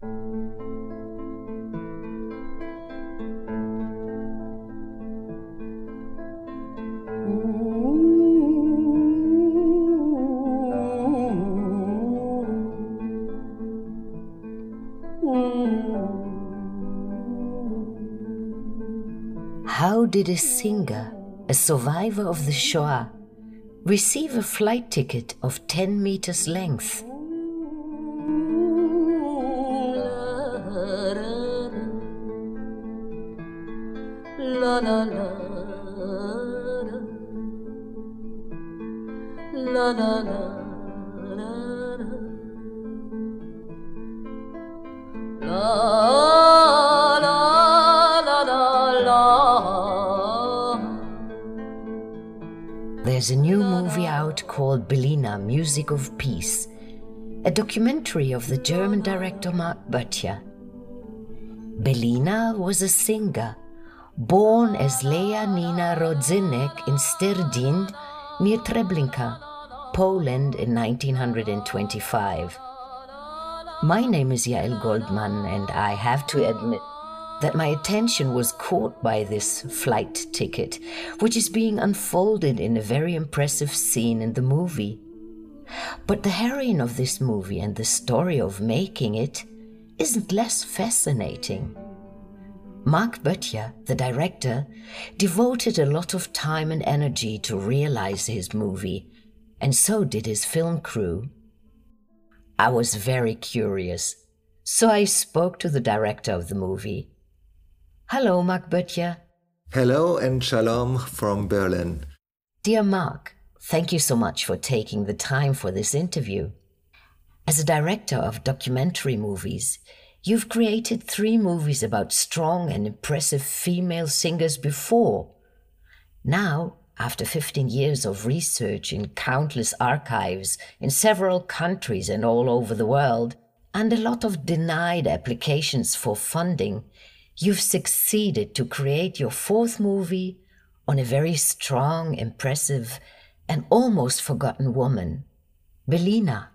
How did a singer, a survivor of the Shoah, receive a flight ticket of 10 meters length? La la la la la. La There's a new movie out called Belina Music of Peace, a documentary of the German director Marc Böttcher. Belina was a singer, born as Lea Nina Rodzynek in Sterdin near Treblinka, Poland in 1925. My name is Yael Goldman, and I have to admit that my attention was caught by this flight ticket, which is being unfolded in a very impressive scene in the movie. But the heroine of this movie and the story of making it isn't less fascinating. Marc Böttcher, the director, devoted a lot of time and energy to realize his movie, and so did his film crew. I was very curious, so I spoke to the director of the movie. Hello, Marc Böttcher. Hello and shalom from Berlin. Dear Marc, thank you so much for taking the time for this interview. As a director of documentary movies, you've created three movies about strong and impressive female singers before. Now, after 15 years of research in countless archives in several countries and all over the world, and a lot of denied applications for funding, you've succeeded to create your fourth movie on a very strong, impressive, and almost forgotten woman, Belina.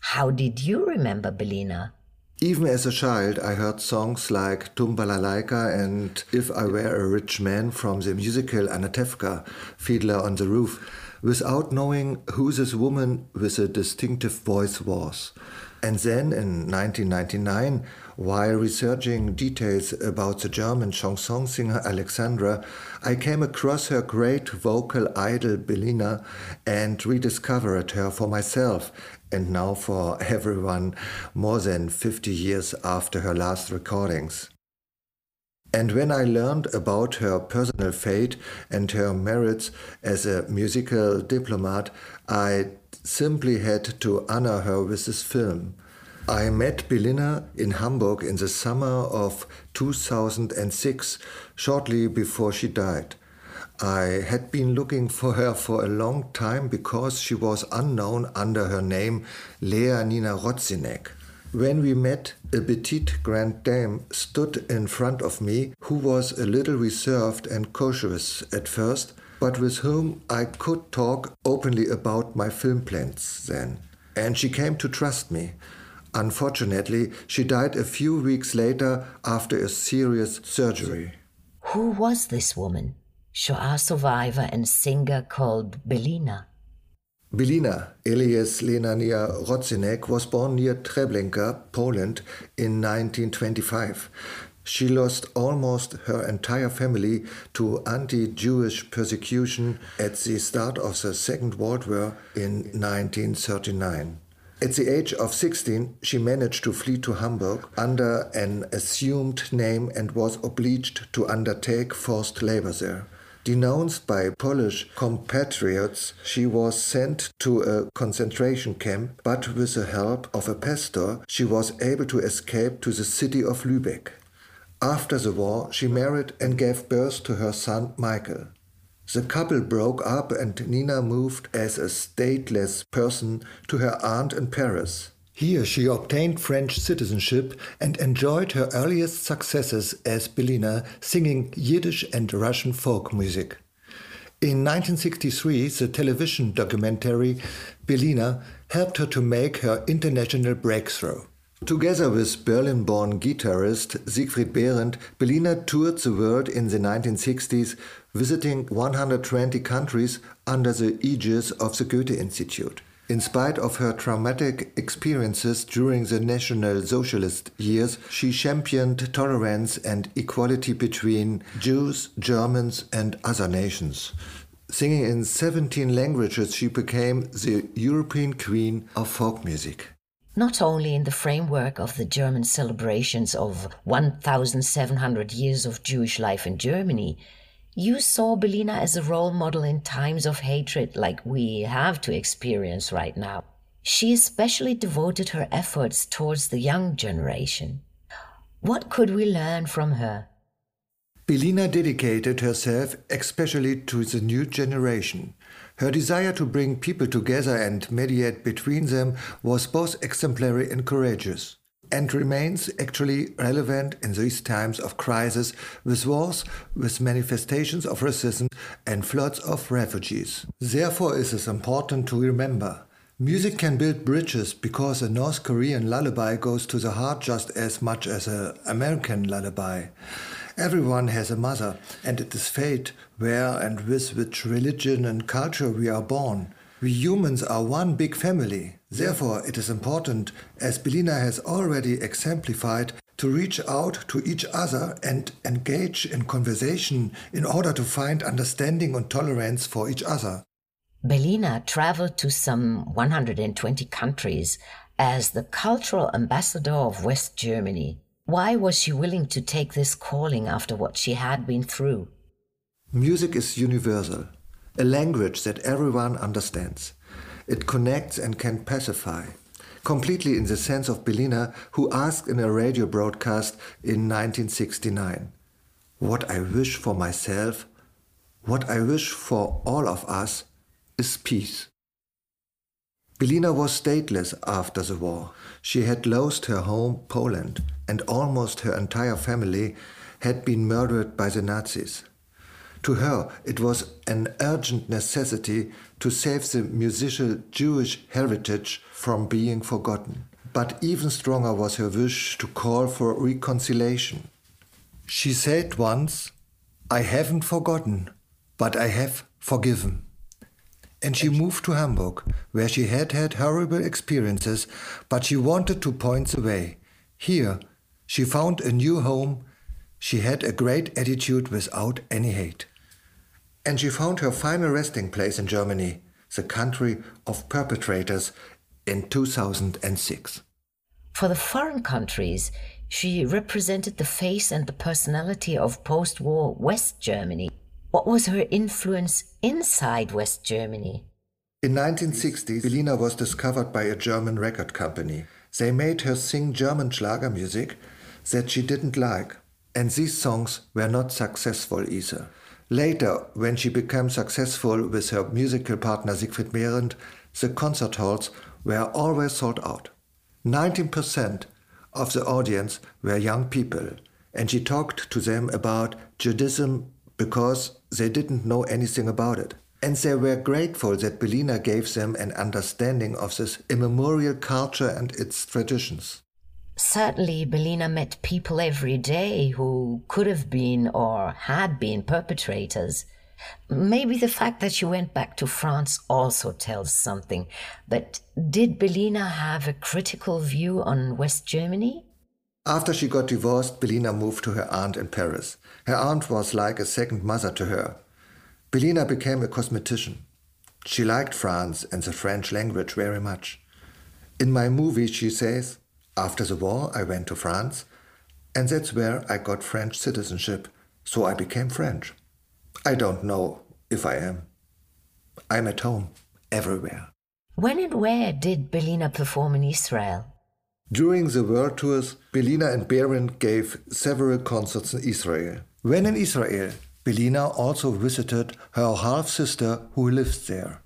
How did you remember Belina? Even as a child, I heard songs like Tum Balalaika and If I Were a Rich Man from the musical Anatevka, Fiddler on the Roof, without knowing who this woman with a distinctive voice was. And then in 1999, while researching details about the German chanson singer Alexandra, I came across her great vocal idol Belina and rediscovered her for myself and now for everyone more than 50 years after her last recordings. And when I learned about her personal fate and her merits as a musical diplomat, I simply had to honor her with this film. I met Belina in Hamburg in the summer of 2006, shortly before she died. I had been looking for her for a long time because she was unknown under her name Lea Nina Rodzynek. When we met, a petite grande dame stood in front of me who was a little reserved and cautious at first, but with whom I could talk openly about my film plans then. And she came to trust me. Unfortunately, she died a few weeks later after a serious surgery. Who was this woman? Shoah survivor and singer called Belina. Belina, alias Lenania Rodzynek, was born near Treblinka, Poland, in 1925. She lost almost her entire family to anti Jewish persecution at the start of the Second World War in 1939. At the age of 16, she managed to flee to Hamburg under an assumed name and was obliged to undertake forced labor there. Denounced by Polish compatriots, she was sent to a concentration camp, but with the help of a pastor, she was able to escape to the city of Lübeck. After the war, she married and gave birth to her son Michael. The couple broke up and Nina moved as a stateless person to her aunt in Paris. Here she obtained French citizenship and enjoyed her earliest successes as Belina, singing Yiddish and Russian folk music. In 1963, the television documentary Belina helped her to make her international breakthrough. Together with Berlin born guitarist Siegfried Behrendt, Belina toured the world in the 1960s, visiting 120 countries under the aegis of the Goethe Institute. In spite of her traumatic experiences during the National Socialist years, she championed tolerance and equality between Jews, Germans, and other nations. Singing in 17 languages, she became the European queen of folk music not only in the framework of the German celebrations of 1,700 years of Jewish life in Germany, you saw Belina as a role model in times of hatred like we have to experience right now. She especially devoted her efforts towards the young generation. What could we learn from her? Belina dedicated herself especially to the new generation. Her desire to bring people together and mediate between them was both exemplary and courageous, and remains actually relevant in these times of crisis with wars, with manifestations of racism, and floods of refugees. Therefore, it is important to remember Music can build bridges because a North Korean lullaby goes to the heart just as much as an American lullaby. Everyone has a mother, and it is fate where and with which religion and culture we are born. We humans are one big family. Therefore, it is important, as Belina has already exemplified, to reach out to each other and engage in conversation in order to find understanding and tolerance for each other. Belina traveled to some 120 countries as the cultural ambassador of West Germany. Why was she willing to take this calling after what she had been through? Music is universal, a language that everyone understands. It connects and can pacify. Completely in the sense of Belina, who asked in a radio broadcast in 1969 What I wish for myself, what I wish for all of us, is peace. Belina was stateless after the war. She had lost her home, Poland, and almost her entire family had been murdered by the Nazis. To her, it was an urgent necessity to save the musical Jewish heritage from being forgotten. But even stronger was her wish to call for reconciliation. She said once, I haven't forgotten, but I have forgiven and she moved to Hamburg, where she had had horrible experiences, but she wanted to point the way. Here, she found a new home. She had a great attitude without any hate. And she found her final resting place in Germany, the country of perpetrators, in 2006. For the foreign countries, she represented the face and the personality of post war West Germany. What was her influence inside West Germany? In 1960, Belina was discovered by a German record company. They made her sing German Schlager music that she didn't like, and these songs were not successful either. Later, when she became successful with her musical partner Siegfried Behrendt, the concert halls were always sold out. 19% of the audience were young people, and she talked to them about Judaism because they didn't know anything about it. And they were grateful that Belina gave them an understanding of this immemorial culture and its traditions. Certainly, Belina met people every day who could have been or had been perpetrators. Maybe the fact that she went back to France also tells something. But did Belina have a critical view on West Germany? After she got divorced, Belina moved to her aunt in Paris. Her aunt was like a second mother to her. Belina became a cosmetician. She liked France and the French language very much. In my movie, she says, After the war, I went to France, and that's where I got French citizenship, so I became French. I don't know if I am. I'm at home, everywhere. When and where did Belina perform in Israel? During the world tours, Belina and Behrendt gave several concerts in Israel. When in Israel, Belina also visited her half sister who lives there.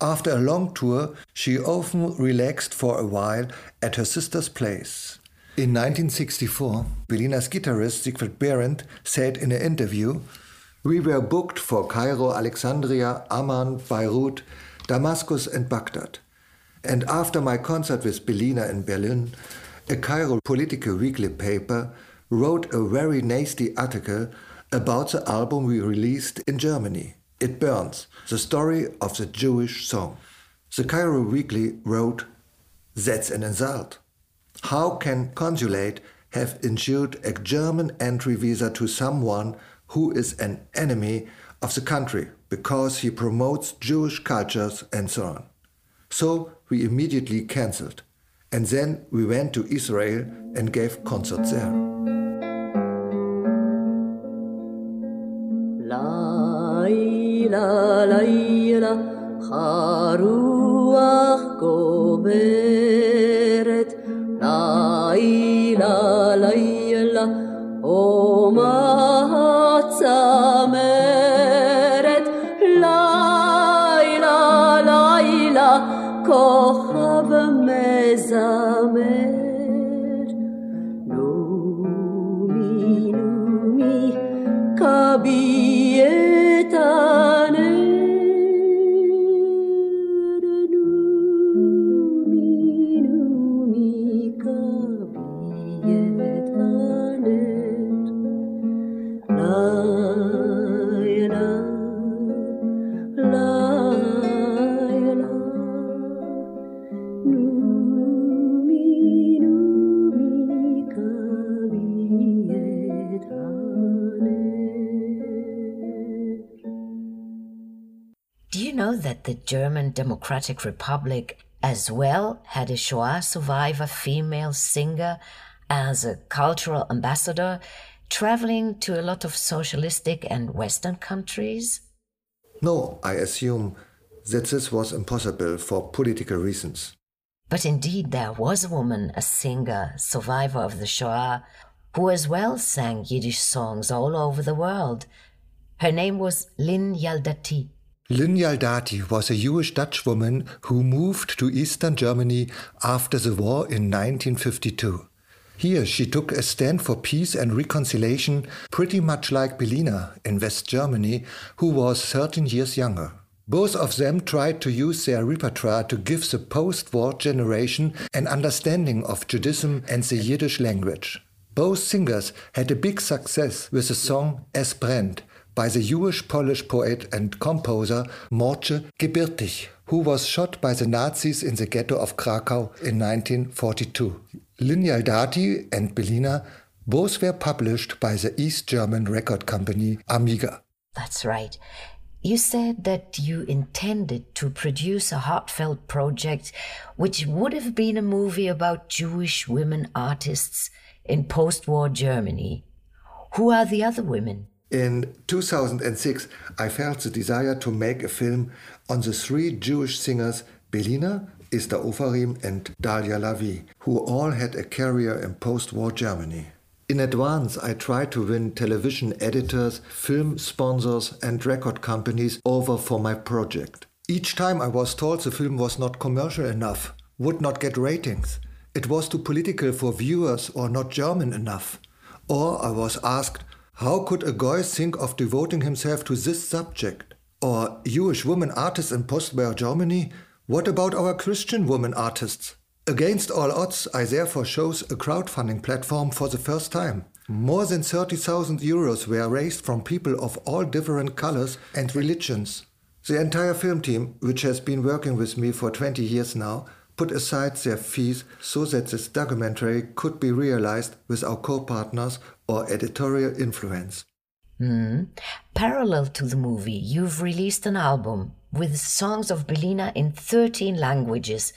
After a long tour, she often relaxed for a while at her sister's place. In 1964, Belina's guitarist Siegfried Behrendt said in an interview, We were booked for Cairo, Alexandria, Amman, Beirut, Damascus, and Baghdad. And after my concert with Belina in Berlin, a Cairo political weekly paper wrote a very nasty article about the album we released in Germany. It Burns, the story of the Jewish song. The Cairo Weekly wrote, That's an insult. How can consulate have issued a German entry visa to someone who is an enemy of the country because he promotes Jewish cultures and so on? So we immediately cancelled. And then we went to Israel and gave concerts there. Laila, Laila, Haruach the German Democratic Republic as well had a Shoah survivor female singer as a cultural ambassador, traveling to a lot of socialistic and Western countries? No, I assume that this was impossible for political reasons. But indeed, there was a woman, a singer, survivor of the Shoah, who as well sang Yiddish songs all over the world. Her name was Lin Jaldati. Lin Jaldati was a Jewish Dutch woman who moved to eastern Germany after the war in 1952. Here she took a stand for peace and reconciliation, pretty much like Belina in West Germany, who was 13 years younger. Both of them tried to use their repertoire to give the post war generation an understanding of Judaism and the Yiddish language. Both singers had a big success with the song Es brennt by the Jewish Polish poet and composer Mordche Gebirtig, who was shot by the Nazis in the ghetto of Krakow in 1942. Lin Jaldati and Belina both were published by the East German record company Amiga. That's right. You said that you intended to produce a heartfelt project which would have been a movie about Jewish women artists in post war Germany. Who are the other women? In 2006, I felt the desire to make a film on the three Jewish singers Belina, Esther Ofarim, and Daliah Lavi, who all had a career in post war Germany. In advance, I tried to win television editors, film sponsors, and record companies over for my project. Each time I was told the film was not commercial enough, would not get ratings, it was too political for viewers or not German enough. Or I was asked, how could a guy think of devoting himself to this subject? Or Jewish women artists in post-war Germany? What about our Christian women artists? Against all odds, I therefore chose a crowdfunding platform for the first time. More than 30,000 euros were raised from people of all different colors and religions. The entire film team, which has been working with me for 20 years now, put aside their fees so that this documentary could be realized with our co-partners or editorial influence. Hmm. Parallel to the movie, you've released an album with songs of Belina in 13 languages,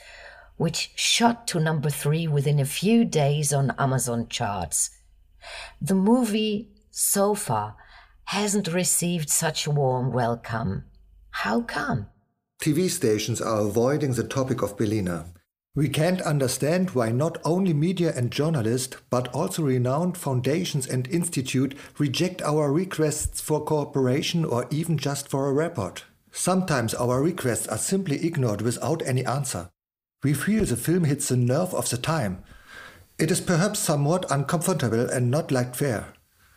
which shot to number three within a few days on Amazon charts. The movie, so far, hasn't received such a warm welcome. How come? TV stations are avoiding the topic of Belina. We can't understand why not only media and journalists, but also renowned foundations and institutes reject our requests for cooperation or even just for a report. Sometimes our requests are simply ignored without any answer. We feel the film hits the nerve of the time. It is perhaps somewhat uncomfortable and not liked fair.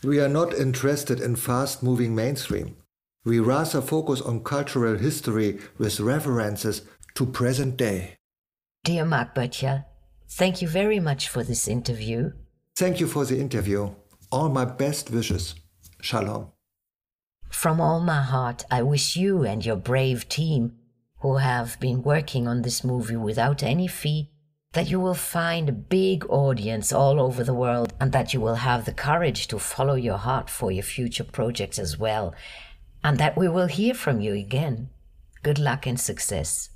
We are not interested in fast moving mainstream. We rather focus on cultural history with references to present day. Dear Marc Böttcher, Thank you very much for this interview. Thank you for the interview. All my best wishes. Shalom. From all my heart, I wish you and your brave team, who have been working on this movie without any fee, that you will find a big audience all over the world and that you will have the courage to follow your heart for your future projects as well, and that we will hear from you again. Good luck and success.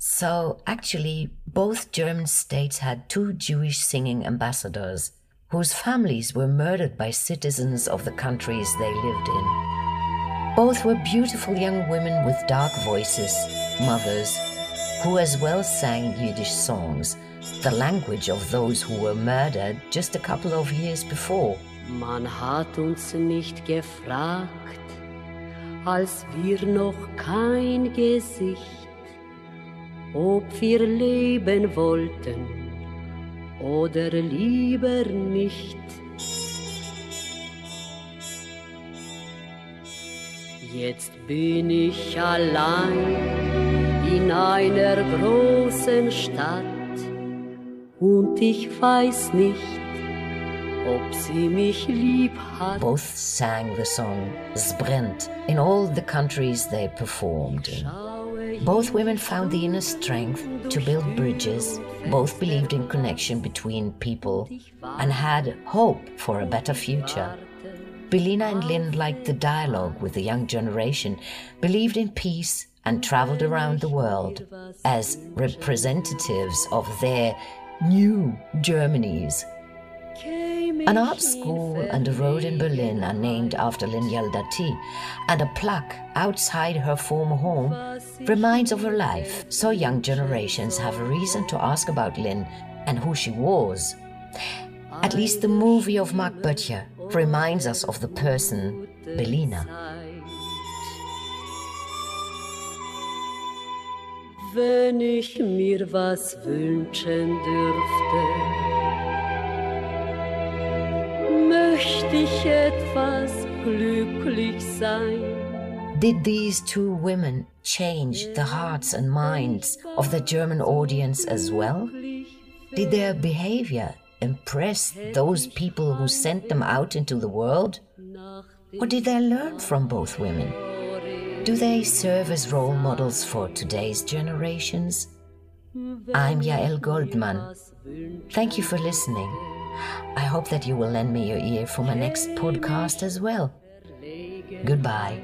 So, actually, both German states had two Jewish singing ambassadors whose families were murdered by citizens of the countries they lived in. Both were beautiful young women with dark voices, mothers, who as well sang Yiddish songs, the language of those who were murdered just a couple of years before. Man hat uns nicht gefragt, als wir noch kein Gesicht, ob wir leben wollten oder lieber nicht. Jetzt bin ich allein in einer großen Stadt und ich weiß nicht, ob sie mich lieb hat. Both sang the song Sbrent in all the countries they performed in. Both women found the inner strength to build bridges, both believed in connection between people, and had hope for a better future. Belina and Lin liked the dialogue with the young generation, believed in peace, and traveled around the world as representatives of their new Germanys. An art school and a road in Berlin are named after Lin Jaldati, and a plaque outside her former home reminds of her life, so young generations have a reason to ask about Lin and who she was. At least the movie of Marc Böttcher reminds us of the person, Belina. Wenn ich mir was wünschen dürfte, etwas glücklich sein. Did these two women change the hearts and minds of the German audience as well? Did their behavior impress those people who sent them out into the world? Or did they learn from both women? Do they serve as role models for today's generations? I'm Yael Goldman. Thank you for listening. I hope that you will lend me your ear for my next podcast as well. Goodbye.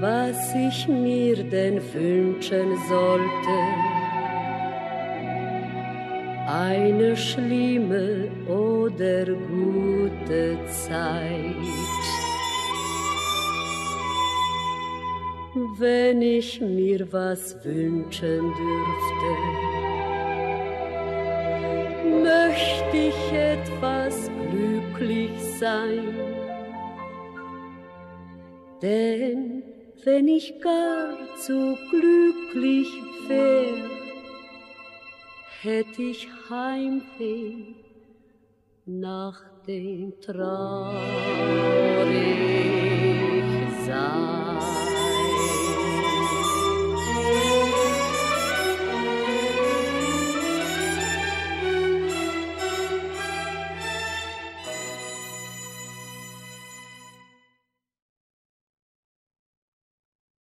Was ich mir denn wünschen sollte, eine schlimme oder gute Zeit. Wenn ich mir was wünschen dürfte, ich etwas glücklich sein. Denn wenn ich gar zu glücklich wär, hätt ich Heimweh nach dem traurig sein.